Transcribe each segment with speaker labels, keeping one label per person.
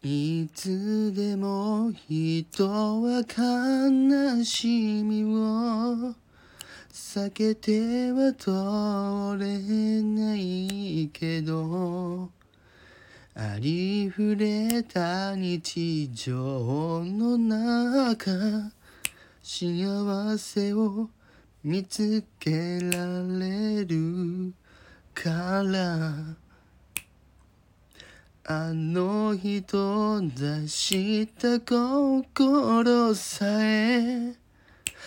Speaker 1: いつでも人は悲しみを避けては通れないけどありふれた日常の中幸せを見つけられるから。あの人出した心さえ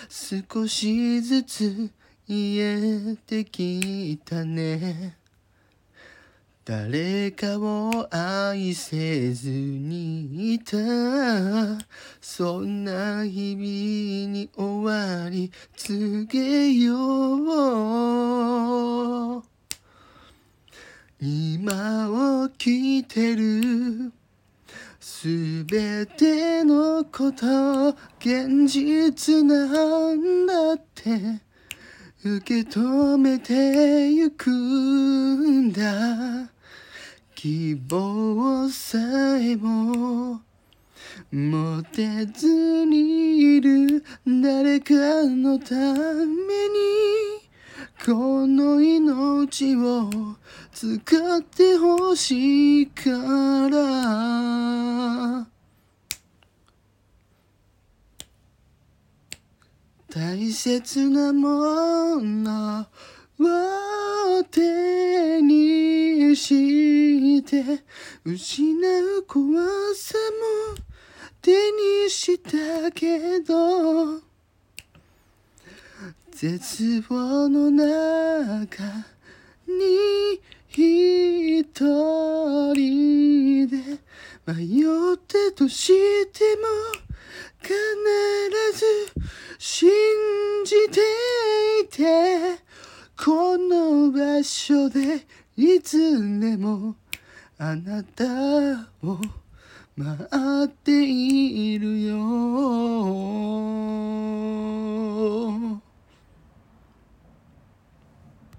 Speaker 1: 少しずつ癒えてきたね。誰かを愛せずにいた。そんな日々に終わり告げよう。今起きてる。すべてのこと現実なんだって。受け止めてゆくんだ。希望さえも持てずにいる。誰かのためにこの命を使ってほしいから。大切なものを手にして失う怖さも手にしたけど。絶望の中に一人で迷ってとしても必ず信じていてこの場所でいつでもあなたを待っているよ。